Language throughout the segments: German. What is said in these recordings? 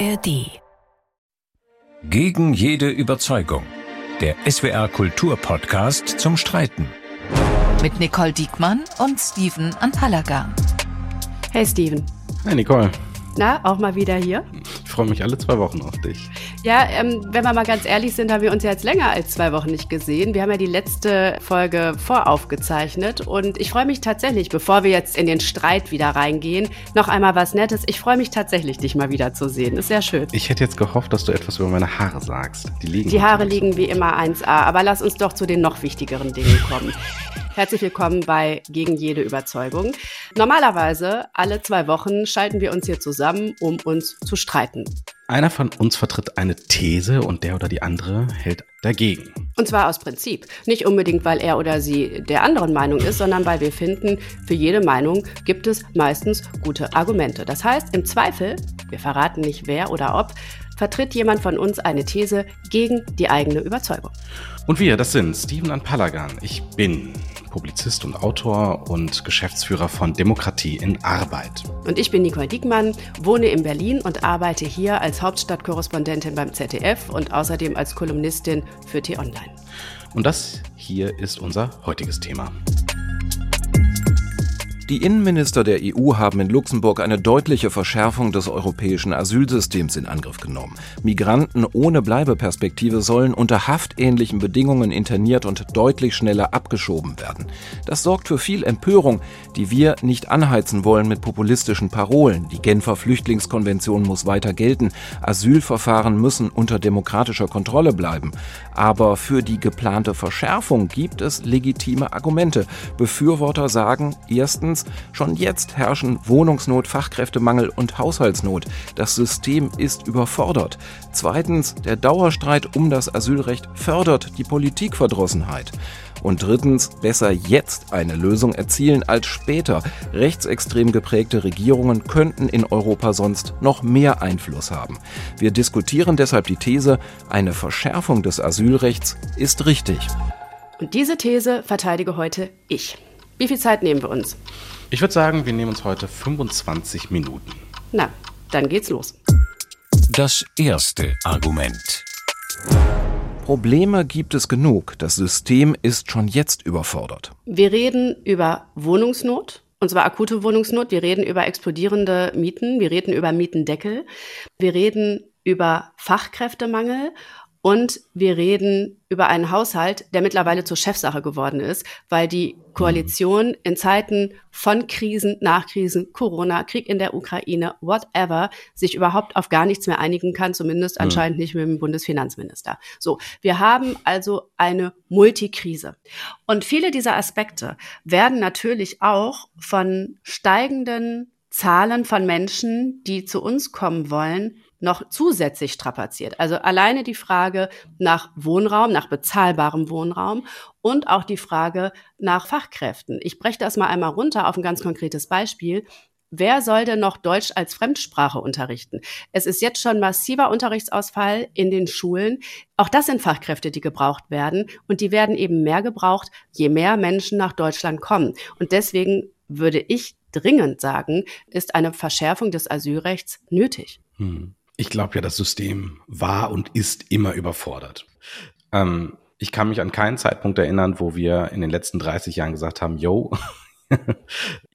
ARD. Gegen jede Überzeugung. Der SWR Kulturpodcast zum Streiten. Mit Nicole Diekmann und Steven Anpalagan. Hey Steven. Hi Nicole. Na, auch mal wieder hier? Ich freue mich alle zwei Wochen auf dich. Ja, ähm, wenn wir mal ganz ehrlich sind, haben wir uns ja jetzt länger als zwei Wochen nicht gesehen. Wir haben ja die letzte Folge voraufgezeichnet und ich freue mich tatsächlich, bevor wir jetzt in den Streit wieder reingehen, noch einmal was Nettes. Ich freue mich tatsächlich, dich mal wieder zu sehen. Ist sehr schön. Ich hätte jetzt gehofft, dass du etwas über meine Haare sagst. Die liegen. Die Haare liegen wie immer 1A, aber lass uns doch zu den noch wichtigeren Dingen kommen. Herzlich willkommen bei Gegen jede Überzeugung. Normalerweise alle zwei Wochen schalten wir uns hier zusammen, um uns zu streiten. Einer von uns vertritt eine These und der oder die andere hält dagegen. Und zwar aus Prinzip. Nicht unbedingt, weil er oder sie der anderen Meinung ist, sondern weil wir finden, für jede Meinung gibt es meistens gute Argumente. Das heißt, im Zweifel, wir verraten nicht wer oder ob, vertritt jemand von uns eine These gegen die eigene Überzeugung. Und wir, das sind Steven Anpalagan. Ich bin Publizist und Autor und Geschäftsführer von Demokratie in Arbeit. Und ich bin Nicole Diekmann, wohne in Berlin und arbeite hier als Hauptstadtkorrespondentin beim ZDF und außerdem als Kolumnistin für T-Online. Und das hier ist unser heutiges Thema. Die Innenminister der EU haben in Luxemburg eine deutliche Verschärfung des europäischen Asylsystems in Angriff genommen. Migranten ohne Bleibeperspektive sollen unter haftähnlichen Bedingungen interniert und deutlich schneller abgeschoben werden. Das sorgt für viel Empörung, die wir nicht anheizen wollen mit populistischen Parolen. Die Genfer Flüchtlingskonvention muss weiter gelten. Asylverfahren müssen unter demokratischer Kontrolle bleiben. Aber für die geplante Verschärfung gibt es legitime Argumente. Befürworter sagen erstens, Erstens, schon jetzt herrschen Wohnungsnot, Fachkräftemangel und Haushaltsnot. Das System ist überfordert. Zweitens, der Dauerstreit um das Asylrecht fördert die Politikverdrossenheit. Und drittens, besser jetzt eine Lösung erzielen als später. Rechtsextrem geprägte Regierungen könnten in Europa sonst noch mehr Einfluss haben. Wir diskutieren deshalb die These, eine Verschärfung des Asylrechts ist richtig. Und diese These verteidige heute ich. Wie viel Zeit nehmen wir uns? Ich würde sagen, wir nehmen uns heute 25 Minuten. Na, dann geht's los. Das erste Argument. Probleme gibt es genug. Das System ist schon jetzt überfordert. Wir reden über Wohnungsnot, und zwar akute Wohnungsnot. Wir reden über explodierende Mieten. Wir reden über Mietendeckel. Wir reden über Fachkräftemangel und wir reden über einen Haushalt, der mittlerweile zur Chefsache geworden ist, weil die Koalition in Zeiten von Krisen, Nachkrisen, Corona, Krieg in der Ukraine, whatever, sich überhaupt auf gar nichts mehr einigen kann, zumindest mhm. anscheinend nicht mit dem Bundesfinanzminister. So, wir haben also eine Multikrise. Und viele dieser Aspekte werden natürlich auch von steigenden Zahlen von Menschen, die zu uns kommen wollen, noch zusätzlich strapaziert. Also alleine die Frage nach Wohnraum, nach bezahlbarem Wohnraum und auch die Frage nach Fachkräften. Ich breche das mal einmal runter auf ein ganz konkretes Beispiel. Wer soll denn noch Deutsch als Fremdsprache unterrichten? Es ist jetzt schon massiver Unterrichtsausfall in den Schulen. Auch das sind Fachkräfte, die gebraucht werden. Und die werden eben mehr gebraucht, je mehr Menschen nach Deutschland kommen. Und deswegen würde ich dringend sagen, ist eine Verschärfung des Asylrechts nötig. Hm. Ich glaube ja, das System war und ist immer überfordert. Ähm, ich kann mich an keinen Zeitpunkt erinnern, wo wir in den letzten 30 Jahren gesagt haben, yo,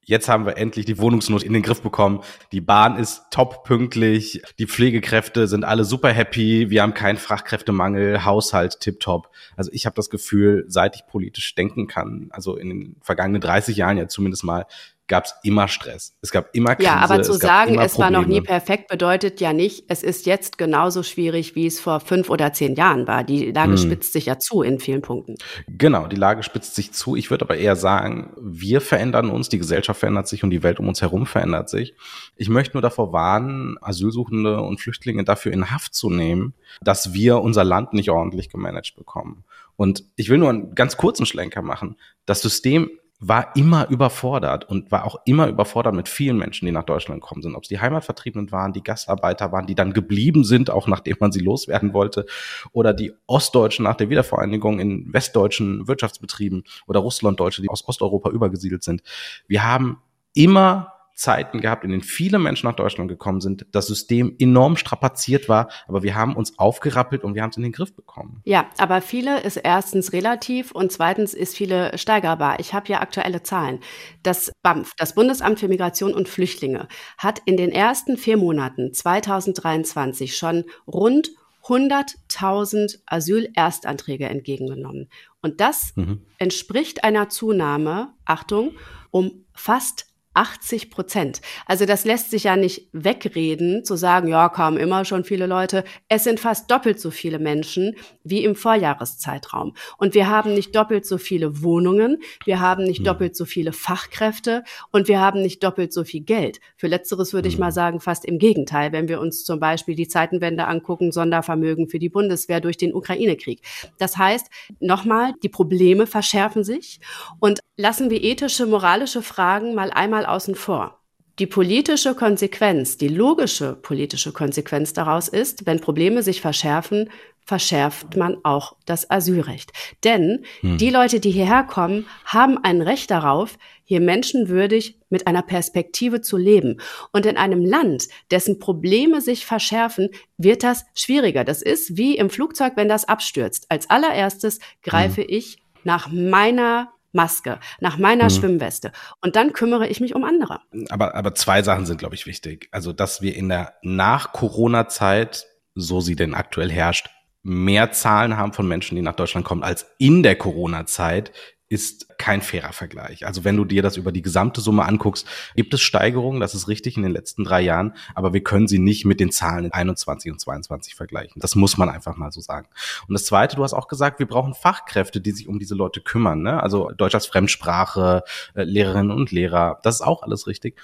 jetzt haben wir endlich die Wohnungsnot in den Griff bekommen. Die Bahn ist top pünktlich, die Pflegekräfte sind alle super happy, wir haben keinen Fachkräftemangel, Haushalt tipptopp. Also ich habe das Gefühl, seit ich politisch denken kann, also in den vergangenen 30 Jahren ja zumindest mal, gab es immer Stress. Es gab immer Krise. Ja, aber zu sagen, es war noch nie perfekt, bedeutet ja nicht, es ist jetzt genauso schwierig, wie es vor fünf oder zehn Jahren war. Die Lage hm. spitzt sich ja zu in vielen Punkten. Genau, die Lage spitzt sich zu. Ich würde aber eher sagen, wir verändern uns, die Gesellschaft verändert sich und die Welt um uns herum verändert sich. Ich möchte nur davor warnen, Asylsuchende und Flüchtlinge dafür in Haft zu nehmen, dass wir unser Land nicht ordentlich gemanagt bekommen. Und ich will nur einen ganz kurzen Schlenker machen. Das System war immer überfordert und war auch immer überfordert mit vielen Menschen, die nach Deutschland gekommen sind. Ob es die Heimatvertriebenen waren, die Gastarbeiter waren, die dann geblieben sind, auch nachdem man sie loswerden wollte, oder die Ostdeutschen nach der Wiedervereinigung in westdeutschen Wirtschaftsbetrieben oder Russlanddeutsche, die aus Osteuropa übergesiedelt sind. Wir haben immer Zeiten gehabt, in denen viele Menschen nach Deutschland gekommen sind, das System enorm strapaziert war, aber wir haben uns aufgerappelt und wir haben es in den Griff bekommen. Ja, aber viele ist erstens relativ und zweitens ist viele steigerbar. Ich habe ja aktuelle Zahlen. Das BAMF, das Bundesamt für Migration und Flüchtlinge, hat in den ersten vier Monaten 2023 schon rund 100.000 Asylerstanträge entgegengenommen. Und das mhm. entspricht einer Zunahme, Achtung, um fast 80 Prozent. Also das lässt sich ja nicht wegreden, zu sagen, ja, kamen immer schon viele Leute. Es sind fast doppelt so viele Menschen wie im Vorjahreszeitraum. Und wir haben nicht doppelt so viele Wohnungen, wir haben nicht mhm. doppelt so viele Fachkräfte und wir haben nicht doppelt so viel Geld. Für letzteres würde mhm. ich mal sagen, fast im Gegenteil, wenn wir uns zum Beispiel die Zeitenwende angucken, Sondervermögen für die Bundeswehr durch den Ukraine-Krieg. Das heißt, nochmal, die Probleme verschärfen sich und lassen wir ethische, moralische Fragen mal einmal außen vor. Die politische Konsequenz, die logische politische Konsequenz daraus ist, wenn Probleme sich verschärfen, verschärft man auch das Asylrecht. Denn hm. die Leute, die hierher kommen, haben ein Recht darauf, hier menschenwürdig mit einer Perspektive zu leben. Und in einem Land, dessen Probleme sich verschärfen, wird das schwieriger. Das ist wie im Flugzeug, wenn das abstürzt. Als allererstes greife hm. ich nach meiner Maske, nach meiner mhm. Schwimmweste. Und dann kümmere ich mich um andere. Aber, aber zwei Sachen sind, glaube ich, wichtig. Also, dass wir in der Nach-Corona-Zeit, so sie denn aktuell herrscht, mehr Zahlen haben von Menschen, die nach Deutschland kommen, als in der Corona-Zeit, ist kein fairer Vergleich. Also wenn du dir das über die gesamte Summe anguckst, gibt es Steigerungen, das ist richtig in den letzten drei Jahren, aber wir können sie nicht mit den Zahlen in 21 und 22 vergleichen. Das muss man einfach mal so sagen. Und das Zweite, du hast auch gesagt, wir brauchen Fachkräfte, die sich um diese Leute kümmern. Ne? Also Deutsch als Fremdsprache, äh, Lehrerinnen und Lehrer, das ist auch alles richtig.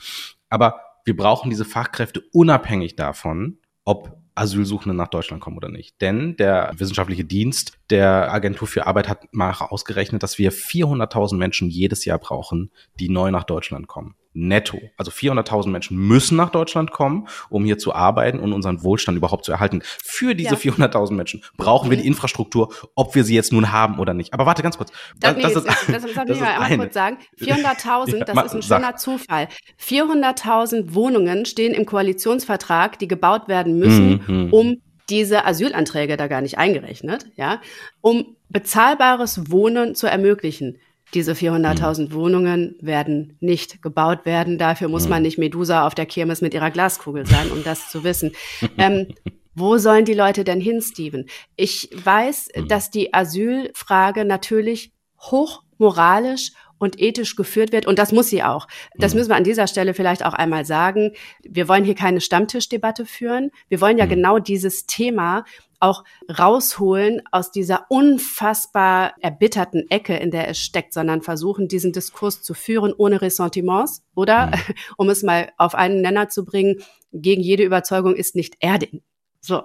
Aber wir brauchen diese Fachkräfte unabhängig davon, ob Asylsuchende nach Deutschland kommen oder nicht. Denn der wissenschaftliche Dienst der Agentur für Arbeit hat mal ausgerechnet, dass wir 400.000 Menschen jedes Jahr brauchen, die neu nach Deutschland kommen netto. Also 400.000 Menschen müssen nach Deutschland kommen, um hier zu arbeiten und unseren Wohlstand überhaupt zu erhalten. Für diese ja. 400.000 Menschen brauchen wir die Infrastruktur, ob wir sie jetzt nun haben oder nicht. Aber warte ganz kurz. Das, das, nee, ist, das, das, das mal einmal kurz sagen. 400.000, ja, das ist ein schöner sag. Zufall. 400.000 Wohnungen stehen im Koalitionsvertrag, die gebaut werden müssen, mhm. um diese Asylanträge da gar nicht eingerechnet, ja, um bezahlbares Wohnen zu ermöglichen. Diese 400.000 mhm. Wohnungen werden nicht gebaut werden. Dafür muss mhm. man nicht Medusa auf der Kirmes mit ihrer Glaskugel sein, um das zu wissen. Ähm, wo sollen die Leute denn hin, Steven? Ich weiß, mhm. dass die Asylfrage natürlich hoch moralisch und ethisch geführt wird. Und das muss sie auch. Das mhm. müssen wir an dieser Stelle vielleicht auch einmal sagen. Wir wollen hier keine Stammtischdebatte führen. Wir wollen ja mhm. genau dieses Thema auch rausholen aus dieser unfassbar erbitterten Ecke, in der es steckt, sondern versuchen, diesen Diskurs zu führen ohne Ressentiments oder, mhm. um es mal auf einen Nenner zu bringen, gegen jede Überzeugung ist nicht Erding. So.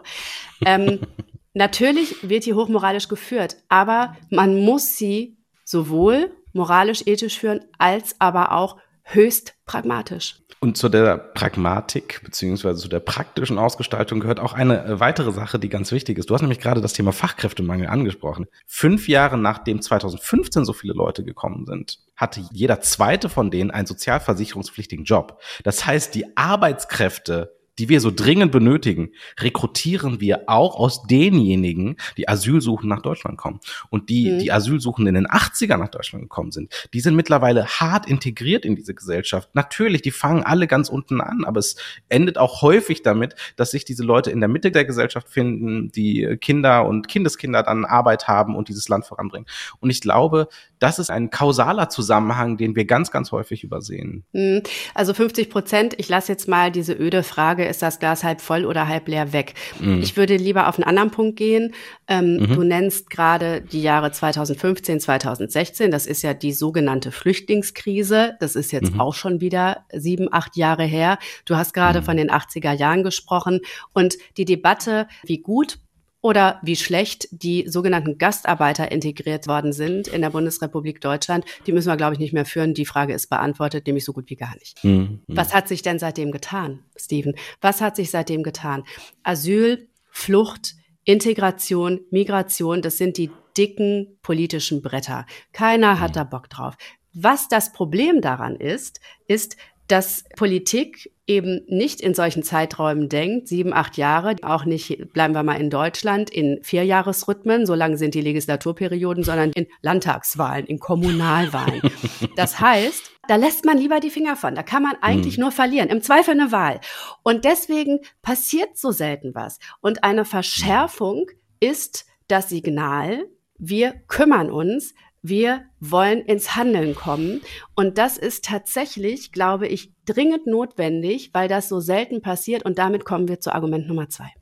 Ähm, natürlich wird hier hochmoralisch geführt, aber man muss sie sowohl moralisch, ethisch führen, als aber auch höchst pragmatisch. Und zu der Pragmatik beziehungsweise zu der praktischen Ausgestaltung gehört auch eine äh, weitere Sache, die ganz wichtig ist. Du hast nämlich gerade das Thema Fachkräftemangel angesprochen. Fünf Jahre nachdem 2015 so viele Leute gekommen sind, hatte jeder zweite von denen einen sozialversicherungspflichtigen Job. Das heißt, die Arbeitskräfte die wir so dringend benötigen, rekrutieren wir auch aus denjenigen, die Asylsuchen nach Deutschland kommen. Und die, mhm. die Asylsuchenden in den 80er nach Deutschland gekommen sind, die sind mittlerweile hart integriert in diese Gesellschaft. Natürlich, die fangen alle ganz unten an, aber es endet auch häufig damit, dass sich diese Leute in der Mitte der Gesellschaft finden, die Kinder und Kindeskinder dann Arbeit haben und dieses Land voranbringen. Und ich glaube, das ist ein kausaler Zusammenhang, den wir ganz, ganz häufig übersehen. Mhm. Also 50 Prozent, ich lasse jetzt mal diese öde Frage, ist das Glas halb voll oder halb leer weg? Mhm. Ich würde lieber auf einen anderen Punkt gehen. Ähm, mhm. Du nennst gerade die Jahre 2015, 2016. Das ist ja die sogenannte Flüchtlingskrise. Das ist jetzt mhm. auch schon wieder sieben, acht Jahre her. Du hast gerade mhm. von den 80er Jahren gesprochen. Und die Debatte, wie gut oder wie schlecht die sogenannten Gastarbeiter integriert worden sind in der Bundesrepublik Deutschland, die müssen wir, glaube ich, nicht mehr führen. Die Frage ist beantwortet, nämlich so gut wie gar nicht. Mhm. Was hat sich denn seitdem getan, Steven? Was hat sich seitdem getan? Asyl, Flucht, Integration, Migration, das sind die dicken politischen Bretter. Keiner hat mhm. da Bock drauf. Was das Problem daran ist, ist, dass Politik eben nicht in solchen Zeiträumen denkt, sieben, acht Jahre, auch nicht, bleiben wir mal in Deutschland, in Vierjahresrhythmen, so lang sind die Legislaturperioden, sondern in Landtagswahlen, in Kommunalwahlen. Das heißt, da lässt man lieber die Finger von. Da kann man eigentlich hm. nur verlieren. Im Zweifel eine Wahl. Und deswegen passiert so selten was. Und eine Verschärfung ist das Signal, wir kümmern uns, wir wollen ins Handeln kommen. Und das ist tatsächlich, glaube ich, dringend notwendig, weil das so selten passiert. Und damit kommen wir zu Argument Nummer zwei.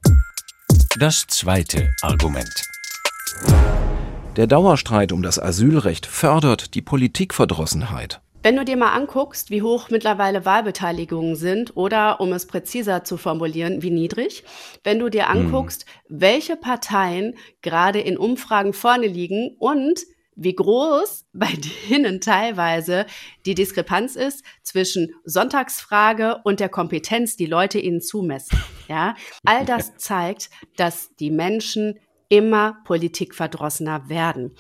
Das zweite Argument. Der Dauerstreit um das Asylrecht fördert die Politikverdrossenheit. Wenn du dir mal anguckst, wie hoch mittlerweile Wahlbeteiligungen sind oder, um es präziser zu formulieren, wie niedrig, wenn du dir hm. anguckst, hm. welche Parteien gerade in Umfragen vorne liegen und wie groß bei denen teilweise die Diskrepanz ist zwischen Sonntagsfrage und der Kompetenz, die Leute ihnen zumessen. Ja, all das zeigt, dass die Menschen immer politikverdrossener werden.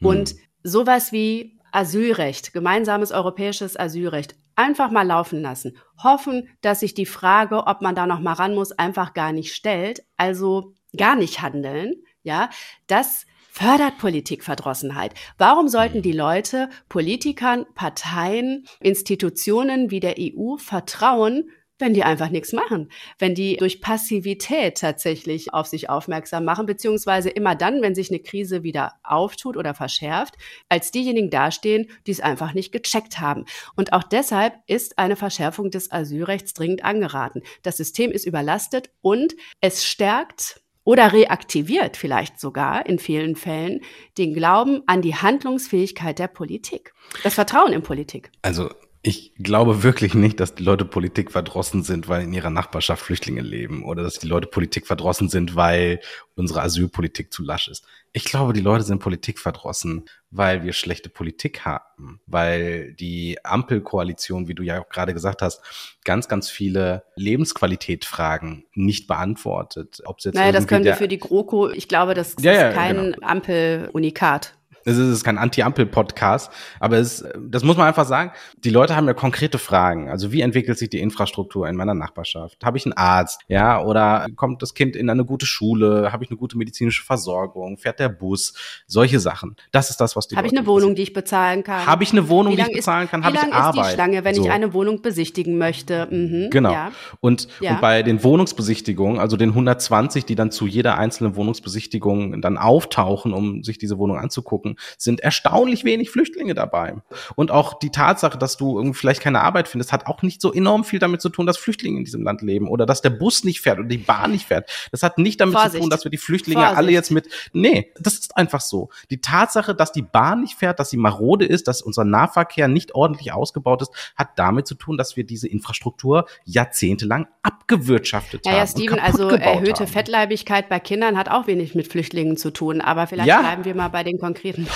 Und hm. sowas wie Asylrecht, gemeinsames europäisches Asylrecht, einfach mal laufen lassen. Hoffen, dass sich die Frage, ob man da noch mal ran muss, einfach gar nicht stellt. Also gar nicht handeln. Ja, das fördert Politikverdrossenheit. Warum sollten die Leute Politikern, Parteien, Institutionen wie der EU vertrauen, wenn die einfach nichts machen, wenn die durch Passivität tatsächlich auf sich aufmerksam machen, beziehungsweise immer dann, wenn sich eine Krise wieder auftut oder verschärft, als diejenigen dastehen, die es einfach nicht gecheckt haben. Und auch deshalb ist eine Verschärfung des Asylrechts dringend angeraten. Das System ist überlastet und es stärkt oder reaktiviert vielleicht sogar in vielen Fällen den Glauben an die Handlungsfähigkeit der Politik, das Vertrauen in Politik. Also ich glaube wirklich nicht, dass die Leute Politik verdrossen sind, weil in ihrer Nachbarschaft Flüchtlinge leben oder dass die Leute Politik verdrossen sind, weil unsere Asylpolitik zu lasch ist. Ich glaube, die Leute sind Politik verdrossen, weil wir schlechte Politik haben, weil die Ampelkoalition, wie du ja auch gerade gesagt hast, ganz, ganz viele Lebensqualitätfragen nicht beantwortet. Ob jetzt naja, das können wir für die GroKo, ich glaube, das ja, ist ja, kein genau. Ampelunikat. Es ist kein Anti-Ampel-Podcast, aber es, das muss man einfach sagen. Die Leute haben ja konkrete Fragen. Also wie entwickelt sich die Infrastruktur in meiner Nachbarschaft? Habe ich einen Arzt? Ja, oder kommt das Kind in eine gute Schule? Habe ich eine gute medizinische Versorgung? Fährt der Bus? Solche Sachen. Das ist das, was die Habe ich eine Wohnung, die ich bezahlen kann? Habe ich eine Wohnung, die ich bezahlen kann? Habe ich Arbeit? Wie ist die Schlange, wenn so. ich eine Wohnung besichtigen möchte? Mhm, genau. Ja. Und, ja. und bei den Wohnungsbesichtigungen, also den 120, die dann zu jeder einzelnen Wohnungsbesichtigung dann auftauchen, um sich diese Wohnung anzugucken, sind erstaunlich wenig Flüchtlinge dabei. Und auch die Tatsache, dass du irgendwie vielleicht keine Arbeit findest, hat auch nicht so enorm viel damit zu tun, dass Flüchtlinge in diesem Land leben oder dass der Bus nicht fährt oder die Bahn nicht fährt. Das hat nicht damit Vorsicht. zu tun, dass wir die Flüchtlinge Vorsicht. alle jetzt mit, nee, das ist einfach so. Die Tatsache, dass die Bahn nicht fährt, dass sie marode ist, dass unser Nahverkehr nicht ordentlich ausgebaut ist, hat damit zu tun, dass wir diese Infrastruktur jahrzehntelang abgewirtschaftet ja, haben. Ja, Steven, also erhöhte haben. Fettleibigkeit bei Kindern hat auch wenig mit Flüchtlingen zu tun, aber vielleicht ja. bleiben wir mal bei den konkreten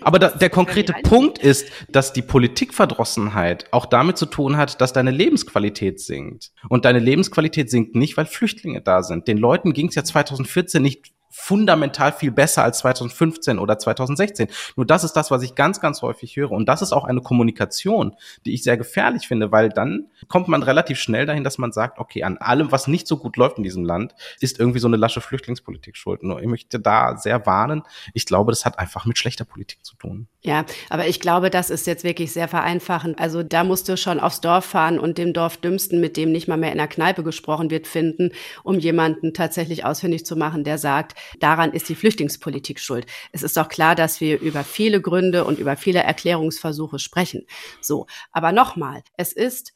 aber da, der konkrete Punkt ist, dass die Politikverdrossenheit auch damit zu tun hat, dass deine Lebensqualität sinkt. Und deine Lebensqualität sinkt nicht, weil Flüchtlinge da sind. Den Leuten ging es ja 2014 nicht fundamental viel besser als 2015 oder 2016. Nur das ist das, was ich ganz, ganz häufig höre. Und das ist auch eine Kommunikation, die ich sehr gefährlich finde, weil dann kommt man relativ schnell dahin, dass man sagt, okay, an allem, was nicht so gut läuft in diesem Land, ist irgendwie so eine lasche Flüchtlingspolitik schuld. Nur ich möchte da sehr warnen. Ich glaube, das hat einfach mit schlechter Politik zu tun. Ja, aber ich glaube, das ist jetzt wirklich sehr vereinfachend. Also da musst du schon aufs Dorf fahren und dem Dorfdümmsten, mit dem nicht mal mehr in der Kneipe gesprochen wird, finden, um jemanden tatsächlich ausfindig zu machen, der sagt, daran ist die Flüchtlingspolitik schuld. Es ist doch klar, dass wir über viele Gründe und über viele Erklärungsversuche sprechen. So, aber nochmal, es ist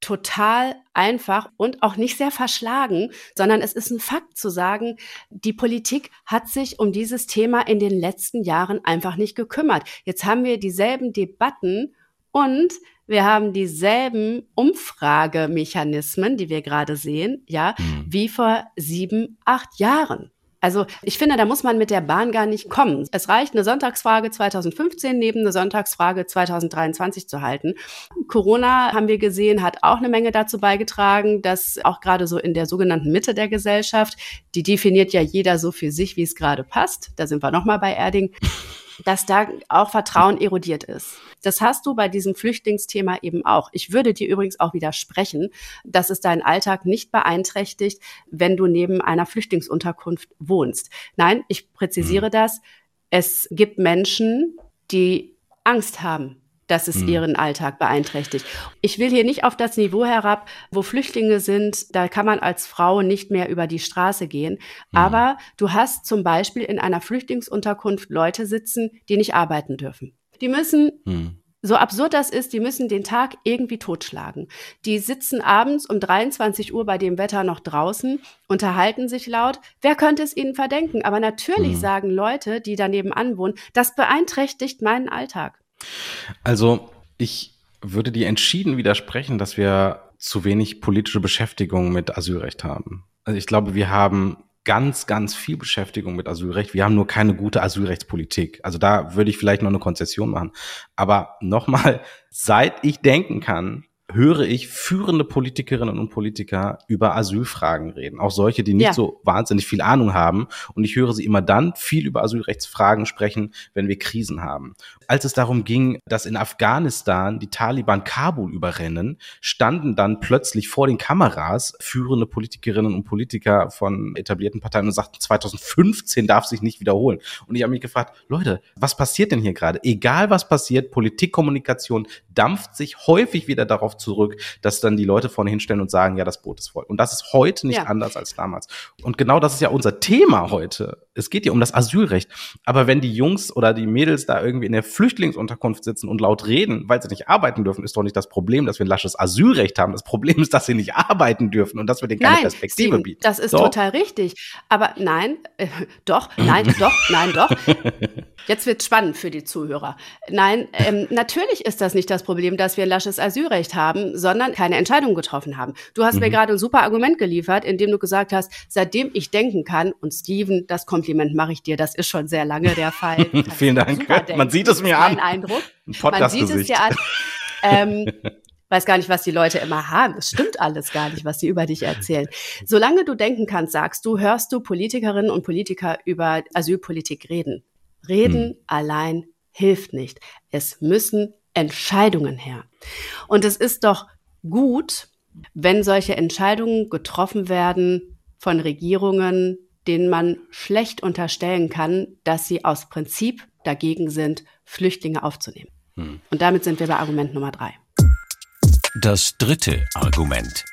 total einfach und auch nicht sehr verschlagen, sondern es ist ein Fakt zu sagen, die Politik hat sich um dieses Thema in den letzten Jahren einfach nicht gekümmert. Jetzt haben wir dieselben Debatten und wir haben dieselben Umfragemechanismen, die wir gerade sehen, ja, mhm. wie vor sieben, acht Jahren. Also ich finde, da muss man mit der Bahn gar nicht kommen. Es reicht, eine Sonntagsfrage 2015 neben eine Sonntagsfrage 2023 zu halten. Corona, haben wir gesehen, hat auch eine Menge dazu beigetragen, dass auch gerade so in der sogenannten Mitte der Gesellschaft, die definiert ja jeder so für sich, wie es gerade passt. Da sind wir nochmal bei Erding dass da auch Vertrauen erodiert ist. Das hast du bei diesem Flüchtlingsthema eben auch. Ich würde dir übrigens auch widersprechen, dass es deinen Alltag nicht beeinträchtigt, wenn du neben einer Flüchtlingsunterkunft wohnst. Nein, ich präzisiere mhm. das. Es gibt Menschen, die Angst haben dass es mhm. ihren Alltag beeinträchtigt. Ich will hier nicht auf das Niveau herab, wo Flüchtlinge sind, da kann man als Frau nicht mehr über die Straße gehen. Mhm. Aber du hast zum Beispiel in einer Flüchtlingsunterkunft Leute sitzen, die nicht arbeiten dürfen. Die müssen mhm so absurd das ist, die müssen den Tag irgendwie totschlagen. Die sitzen abends um 23 Uhr bei dem Wetter noch draußen, unterhalten sich laut. Wer könnte es ihnen verdenken? Aber natürlich mhm. sagen Leute, die daneben anwohnen, das beeinträchtigt meinen Alltag. Also ich würde dir entschieden widersprechen, dass wir zu wenig politische Beschäftigung mit Asylrecht haben. Also ich glaube, wir haben ganz, ganz viel Beschäftigung mit Asylrecht. Wir haben nur keine gute Asylrechtspolitik. Also da würde ich vielleicht noch eine Konzession machen. Aber nochmal, seit ich denken kann, höre ich führende Politikerinnen und Politiker über Asylfragen reden. Auch solche, die nicht ja. so wahnsinnig viel Ahnung haben. Und ich höre sie immer dann viel über Asylrechtsfragen sprechen, wenn wir Krisen haben. Als es darum ging, dass in Afghanistan die Taliban Kabul überrennen, standen dann plötzlich vor den Kameras führende Politikerinnen und Politiker von etablierten Parteien und sagten, 2015 darf sich nicht wiederholen. Und ich habe mich gefragt, Leute, was passiert denn hier gerade? Egal was passiert, Politikkommunikation dampft sich häufig wieder darauf zurück, dass dann die Leute vorne hinstellen und sagen, ja, das Boot ist voll. Und das ist heute nicht ja. anders als damals. Und genau das ist ja unser Thema heute. Es geht ja um das Asylrecht. Aber wenn die Jungs oder die Mädels da irgendwie in der Flüchtlingsunterkunft sitzen und laut reden, weil sie nicht arbeiten dürfen, ist doch nicht das Problem, dass wir ein lasches Asylrecht haben. Das Problem ist, dass sie nicht arbeiten dürfen und dass wir denen keine nein, Perspektive Steven, bieten. Das ist doch. total richtig. Aber nein, äh, doch, nein, doch, nein, doch. Jetzt wird spannend für die Zuhörer. Nein, ähm, natürlich ist das nicht das Problem, dass wir ein lasches Asylrecht haben sondern keine Entscheidung getroffen haben. Du hast mhm. mir gerade ein super Argument geliefert, indem du gesagt hast, seitdem ich denken kann, und Steven, das Kompliment mache ich dir, das ist schon sehr lange der Fall. Vielen Dank. Man sieht es mir an. Eindruck. Man sieht es dir an. Ähm, weiß gar nicht, was die Leute immer haben. Es stimmt alles gar nicht, was sie über dich erzählen. Solange du denken kannst, sagst du, hörst du Politikerinnen und Politiker über Asylpolitik reden. Reden hm. allein hilft nicht. Es müssen Entscheidungen her. Und es ist doch gut, wenn solche Entscheidungen getroffen werden von Regierungen, denen man schlecht unterstellen kann, dass sie aus Prinzip dagegen sind, Flüchtlinge aufzunehmen. Hm. Und damit sind wir bei Argument Nummer drei. Das dritte Argument.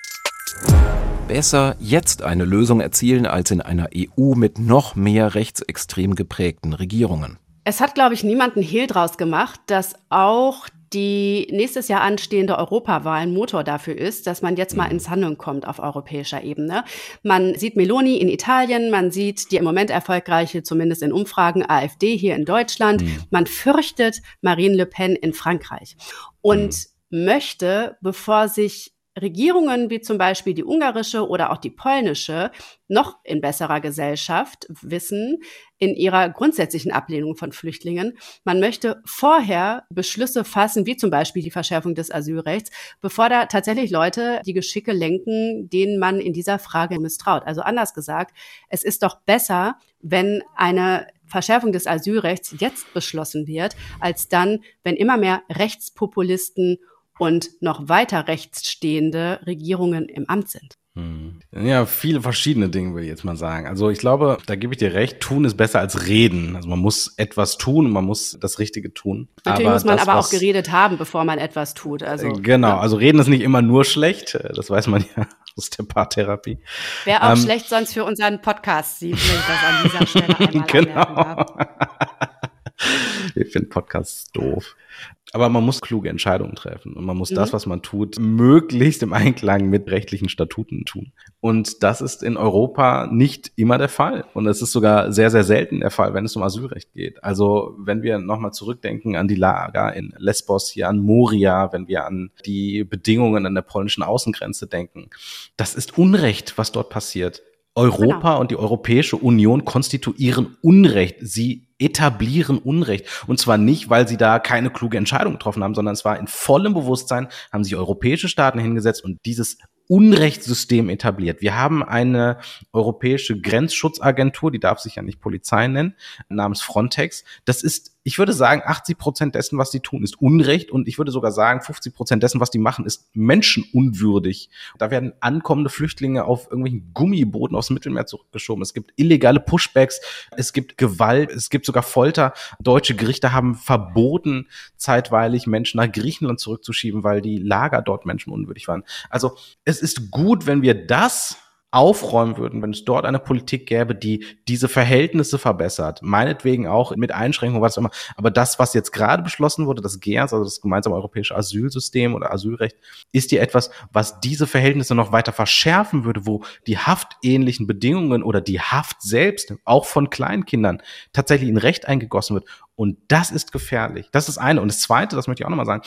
Besser jetzt eine Lösung erzielen als in einer EU mit noch mehr rechtsextrem geprägten Regierungen. Es hat, glaube ich, niemand einen Hehl draus gemacht, dass auch die nächstes Jahr anstehende Europawahl ein Motor dafür ist, dass man jetzt mal mhm. ins Handeln kommt auf europäischer Ebene. Man sieht Meloni in Italien, man sieht die im Moment erfolgreiche, zumindest in Umfragen, AfD hier in Deutschland. Mhm. Man fürchtet Marine Le Pen in Frankreich und mhm. möchte, bevor sich Regierungen wie zum Beispiel die ungarische oder auch die polnische noch in besserer Gesellschaft wissen in ihrer grundsätzlichen Ablehnung von Flüchtlingen. Man möchte vorher Beschlüsse fassen, wie zum Beispiel die Verschärfung des Asylrechts, bevor da tatsächlich Leute die Geschicke lenken, denen man in dieser Frage misstraut. Also anders gesagt, es ist doch besser, wenn eine Verschärfung des Asylrechts jetzt beschlossen wird, als dann, wenn immer mehr Rechtspopulisten und noch weiter rechts stehende Regierungen im Amt sind. Hm. Ja, viele verschiedene Dinge, würde ich jetzt mal sagen. Also ich glaube, da gebe ich dir recht, tun ist besser als reden. Also man muss etwas tun und man muss das Richtige tun. Natürlich aber muss man das, aber auch geredet haben, bevor man etwas tut. Also, äh, genau, ja. also reden ist nicht immer nur schlecht. Das weiß man ja aus der Paartherapie. Wäre auch ähm, schlecht sonst für unseren Podcast, sieht, wenn ich das an dieser Stelle einmal genau. ich finde Podcasts doof. Aber man muss kluge Entscheidungen treffen und man muss mhm. das, was man tut, möglichst im Einklang mit rechtlichen Statuten tun. Und das ist in Europa nicht immer der Fall. Und es ist sogar sehr, sehr selten der Fall, wenn es um Asylrecht geht. Also wenn wir nochmal zurückdenken an die Lager in Lesbos, hier an Moria, wenn wir an die Bedingungen an der polnischen Außengrenze denken, das ist Unrecht, was dort passiert. Europa genau. und die Europäische Union konstituieren Unrecht. Sie etablieren Unrecht. Und zwar nicht, weil sie da keine kluge Entscheidung getroffen haben, sondern es war in vollem Bewusstsein, haben sich europäische Staaten hingesetzt und dieses Unrechtssystem etabliert. Wir haben eine europäische Grenzschutzagentur, die darf sich ja nicht Polizei nennen, namens Frontex. Das ist Ich würde sagen, 80 Prozent dessen, was die tun, ist Unrecht und ich würde sogar sagen, 50 Prozent dessen, was die machen, ist menschenunwürdig. Da werden ankommende Flüchtlinge auf irgendwelchen Gummibooten dem Mittelmeer zurückgeschoben. Es gibt illegale Pushbacks, es gibt Gewalt, es gibt sogar Folter. Deutsche Gerichte haben verboten, zeitweilig Menschen nach Griechenland zurückzuschieben, weil die Lager dort menschenunwürdig waren. Also es ist gut, wenn wir das aufräumen würden, wenn es dort eine Politik gäbe, die diese Verhältnisse verbessert, meinetwegen auch mit Einschränkungen, was auch immer. Aber das, was jetzt gerade beschlossen wurde, das GEAS, also das gemeinsame europäische Asylsystem oder Asylrecht, ist ja etwas, was diese Verhältnisse noch weiter verschärfen würde, wo die haftähnlichen Bedingungen oder die Haft selbst, auch von Kleinkindern, tatsächlich in Recht eingegossen wird. Und das ist gefährlich. Das ist eine. Und das Zweite, das möchte ich auch nochmal sagen,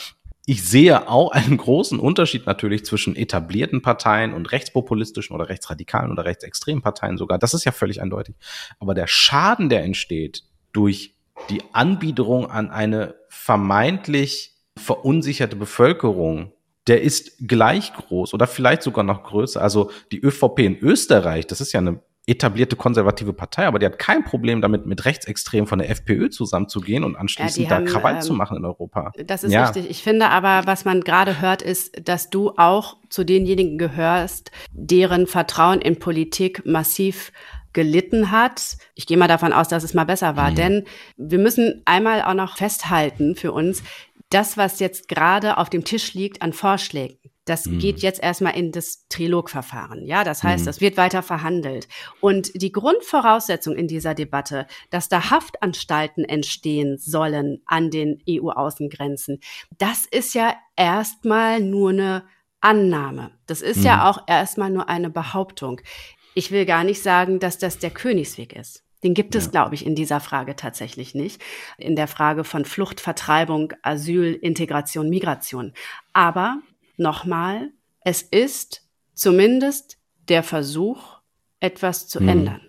ich sehe auch einen großen Unterschied natürlich zwischen etablierten Parteien und rechtspopulistischen oder rechtsradikalen oder rechtsextremen Parteien sogar. Das ist ja völlig eindeutig. Aber der Schaden, der entsteht durch die Anbiederung an eine vermeintlich verunsicherte Bevölkerung, der ist gleich groß oder vielleicht sogar noch größer. Also die ÖVP in Österreich, das ist ja eine etablierte konservative Partei, aber die hat kein Problem damit, mit Rechtsextremen von der FPÖ zusammenzugehen und anschließend ja, da Krawall ähm, zu machen in Europa. Das ist ja. richtig. Ich finde aber, was man gerade hört, ist, dass du auch zu denjenigen gehörst, deren Vertrauen in Politik massiv gelitten hat. Ich gehe mal davon aus, dass es mal besser war, mhm. denn wir müssen einmal auch noch festhalten für uns, das, was jetzt gerade auf dem Tisch liegt an Vorschlägen, das mhm. geht jetzt erstmal in das Trilogverfahren. Ja, das heißt, mhm. das wird weiter verhandelt. Und die Grundvoraussetzung in dieser Debatte, dass da Haftanstalten entstehen sollen an den EU-Außengrenzen, das ist ja erstmal nur eine Annahme. Das ist mhm. ja auch erstmal nur eine Behauptung. Ich will gar nicht sagen, dass das der Königsweg ist. Den gibt es, ja. glaube ich, in dieser Frage tatsächlich nicht. In der Frage von Flucht, Vertreibung, Asyl, Integration, Migration. Aber nochmal, es ist zumindest der Versuch, etwas zu hm. ändern.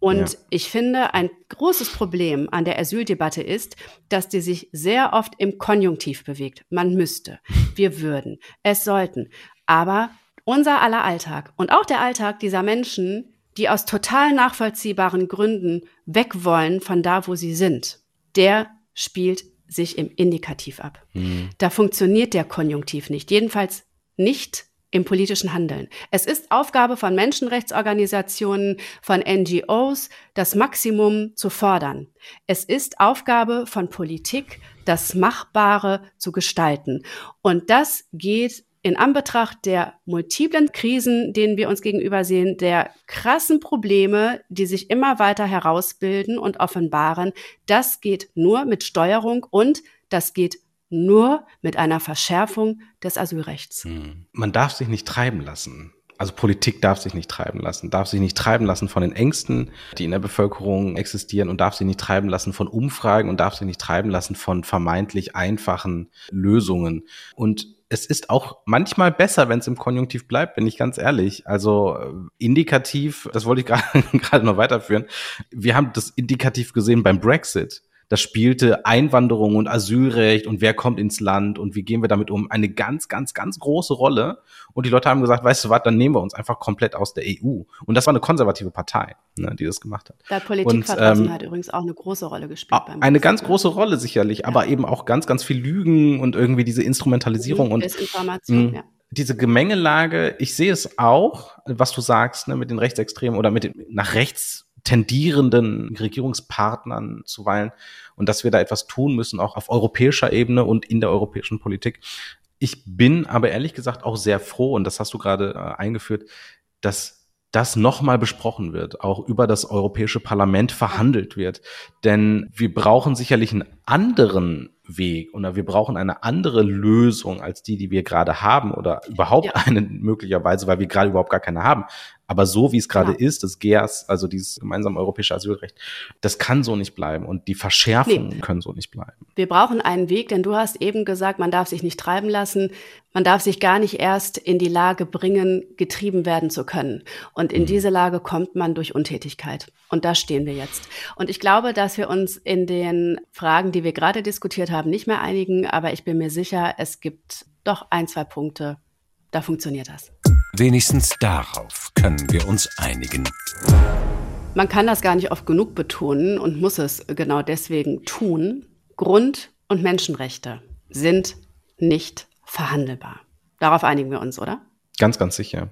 Und ja. ich finde, ein großes Problem an der Asyldebatte ist, dass die sich sehr oft im Konjunktiv bewegt. Man müsste, wir würden, es sollten. Aber unser aller Alltag und auch der Alltag dieser Menschen, die aus total nachvollziehbaren Gründen weg wollen von da, wo sie sind, der spielt sich im Indikativ ab. Mhm. Da funktioniert der Konjunktiv nicht, jedenfalls nicht im politischen Handeln. Es ist Aufgabe von Menschenrechtsorganisationen, von NGOs, das Maximum zu fordern. Es ist Aufgabe von Politik, das Machbare zu gestalten. Und das geht in Anbetracht der multiplen Krisen, denen wir uns gegenüber sehen, der krassen Probleme, die sich immer weiter herausbilden und offenbaren, das geht nur mit Steuerung und das geht nur mit einer Verschärfung des Asylrechts. Hm. Man darf sich nicht treiben lassen. Also Politik darf sich nicht treiben lassen, darf sich nicht treiben lassen von den Ängsten, die in der Bevölkerung existieren und darf sich nicht treiben lassen von Umfragen und darf sich nicht treiben lassen von vermeintlich einfachen Lösungen. Und es ist auch manchmal besser, wenn es im Konjunktiv bleibt, bin ich ganz ehrlich. Also äh, indikativ, das wollte ich gerade noch weiterführen. Wir haben das indikativ gesehen beim Brexit das spielte Einwanderung und Asylrecht und wer kommt ins Land und wie gehen wir damit um, eine ganz, ganz, ganz große Rolle. Und die Leute haben gesagt, weißt du was, dann nehmen wir uns einfach komplett aus der EU. Und das war eine konservative Partei, ne, die das gemacht hat. Da Politikverdrossenheit ähm, übrigens auch eine große Rolle gespielt. Beim eine ganz große Rolle sicherlich, ja. aber eben auch ganz, ganz viel Lügen und irgendwie diese Instrumentalisierung und Desinformation, mh, ja diese Gemengelage, ich sehe es auch, was du sagst, ne, mit den Rechtsextremen oder mit den nach rechts tendierenden Regierungspartnern zuweilen und dass wir da etwas tun müssen, auch auf europäischer Ebene und in der europäischen Politik. Ich bin aber ehrlich gesagt auch sehr froh, und das hast du gerade äh, eingeführt, dass das nochmal besprochen wird, auch über das Europäische Parlament verhandelt wird. Denn wir brauchen sicherlich einen anderen Weg oder wir brauchen eine andere Lösung als die, die wir gerade haben oder überhaupt ja. eine möglicherweise, weil wir gerade überhaupt gar keine haben. Aber so wie es gerade ja. ist, das GEAS, also dieses gemeinsame europäische Asylrecht, das kann so nicht bleiben und die Verschärfungen nee. können so nicht bleiben. Wir brauchen einen Weg, denn du hast eben gesagt, man darf sich nicht treiben lassen, man darf sich gar nicht erst in die Lage bringen, getrieben werden zu können. Und in mhm. diese Lage kommt man durch Untätigkeit. Und da stehen wir jetzt. Und ich glaube, dass wir uns in den Fragen, die wir gerade diskutiert haben, nicht mehr einigen, aber ich bin mir sicher, es gibt doch ein, zwei Punkte, da funktioniert das. Wenigstens darauf können wir uns einigen. Man kann das gar nicht oft genug betonen und muss es genau deswegen tun. Grund- und Menschenrechte sind nicht verhandelbar. Darauf einigen wir uns, oder? Ganz, ganz sicher.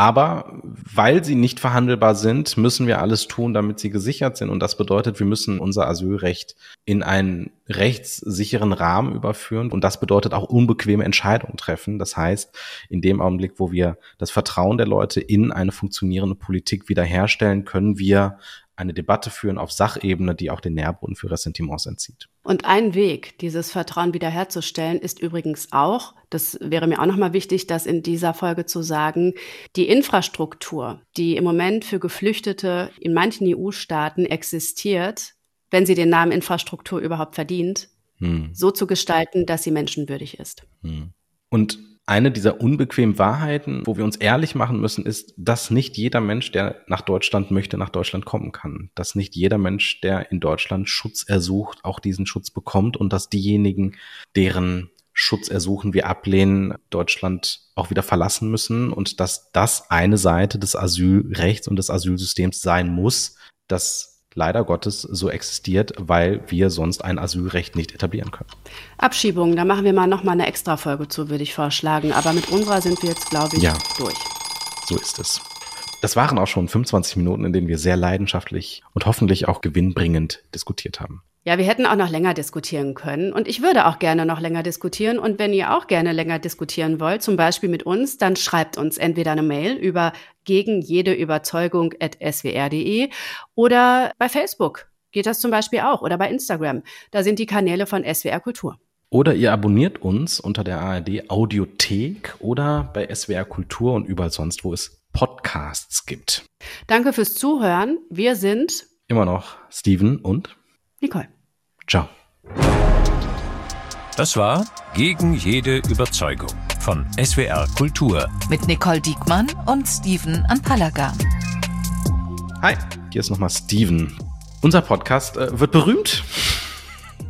Aber weil sie nicht verhandelbar sind, müssen wir alles tun, damit sie gesichert sind. Und das bedeutet, wir müssen unser Asylrecht in einen rechtssicheren Rahmen überführen. Und das bedeutet auch unbequeme Entscheidungen treffen. Das heißt, in dem Augenblick, wo wir das Vertrauen der Leute in eine funktionierende Politik wiederherstellen, können wir eine Debatte führen auf Sachebene, die auch den Nährboden für Ressentiments entzieht. Und ein Weg, dieses Vertrauen wiederherzustellen, ist übrigens auch, das wäre mir auch nochmal wichtig, das in dieser Folge zu sagen, die Infrastruktur, die im Moment für Geflüchtete in manchen EU-Staaten existiert, wenn sie den Namen Infrastruktur überhaupt verdient, hm. so zu gestalten, dass sie menschenwürdig ist. Hm. Und eine dieser unbequemen Wahrheiten, wo wir uns ehrlich machen müssen, ist, dass nicht jeder Mensch, der nach Deutschland möchte, nach Deutschland kommen kann. Dass nicht jeder Mensch, der in Deutschland Schutz ersucht, auch diesen Schutz bekommt und dass diejenigen, deren Schutz ersuchen wir ablehnen, Deutschland auch wieder verlassen müssen und dass das eine Seite des Asylrechts und des Asylsystems sein muss, dass leider Gottes so existiert, weil wir sonst ein Asylrecht nicht etablieren können. Abschiebungen, da machen wir mal noch mal eine extra Folge zu, würde ich vorschlagen. Aber mit unserer sind wir jetzt, glaube ich, ja, durch. So ist es. Das waren auch schon 25 Minuten, in denen wir sehr leidenschaftlich und hoffentlich auch gewinnbringend diskutiert haben. Ja, wir hätten auch noch länger diskutieren können und ich würde auch gerne noch länger diskutieren und wenn ihr auch gerne länger diskutieren wollt, zum Beispiel mit uns, dann schreibt uns entweder eine Mail über gegen jede Überzeugung at swr.de oder bei Facebook geht das zum Beispiel auch oder bei Instagram. Da sind die Kanäle von SWR Kultur. Oder ihr abonniert uns unter der ARD Audiothek oder bei SWR Kultur und überall sonst, wo es Podcasts gibt. Danke fürs Zuhören. Wir sind immer noch Steven und Nicole. Ciao. Das war Gegen jede Überzeugung von SWR Kultur. Mit Nicole Diekmann und Steven Anpalaga. Hi, hier ist nochmal Steven. Unser Podcast äh, wird berühmt.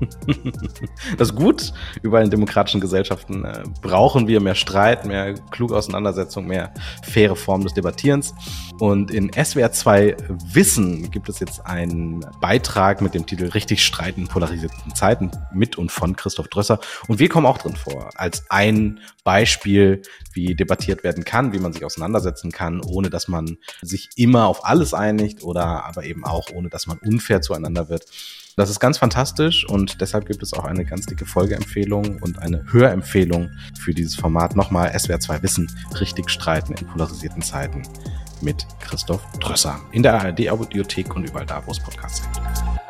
das ist gut. Überall in demokratischen Gesellschaften äh, brauchen wir mehr Streit, mehr kluge Auseinandersetzung, mehr faire Formen des Debattierens. Und in SWR 2 Wissen gibt es jetzt einen Beitrag mit dem Titel Richtig streiten in polarisierten Zeiten mit und von Christoph Drösser. Und wir kommen auch drin vor, als ein Beispiel, wie debattiert werden kann, wie man sich auseinandersetzen kann, ohne dass man sich immer auf alles einigt oder aber eben auch ohne dass man unfair zueinander wird. Das ist ganz fantastisch und deshalb gibt es auch eine ganz dicke Folgeempfehlung und eine Hörempfehlung für dieses Format. Nochmal SWR 2 Wissen, richtig streiten in polarisierten Zeiten mit Christoph Drösser in der ARD-Audiothek und überall da, wo es Podcasts gibt.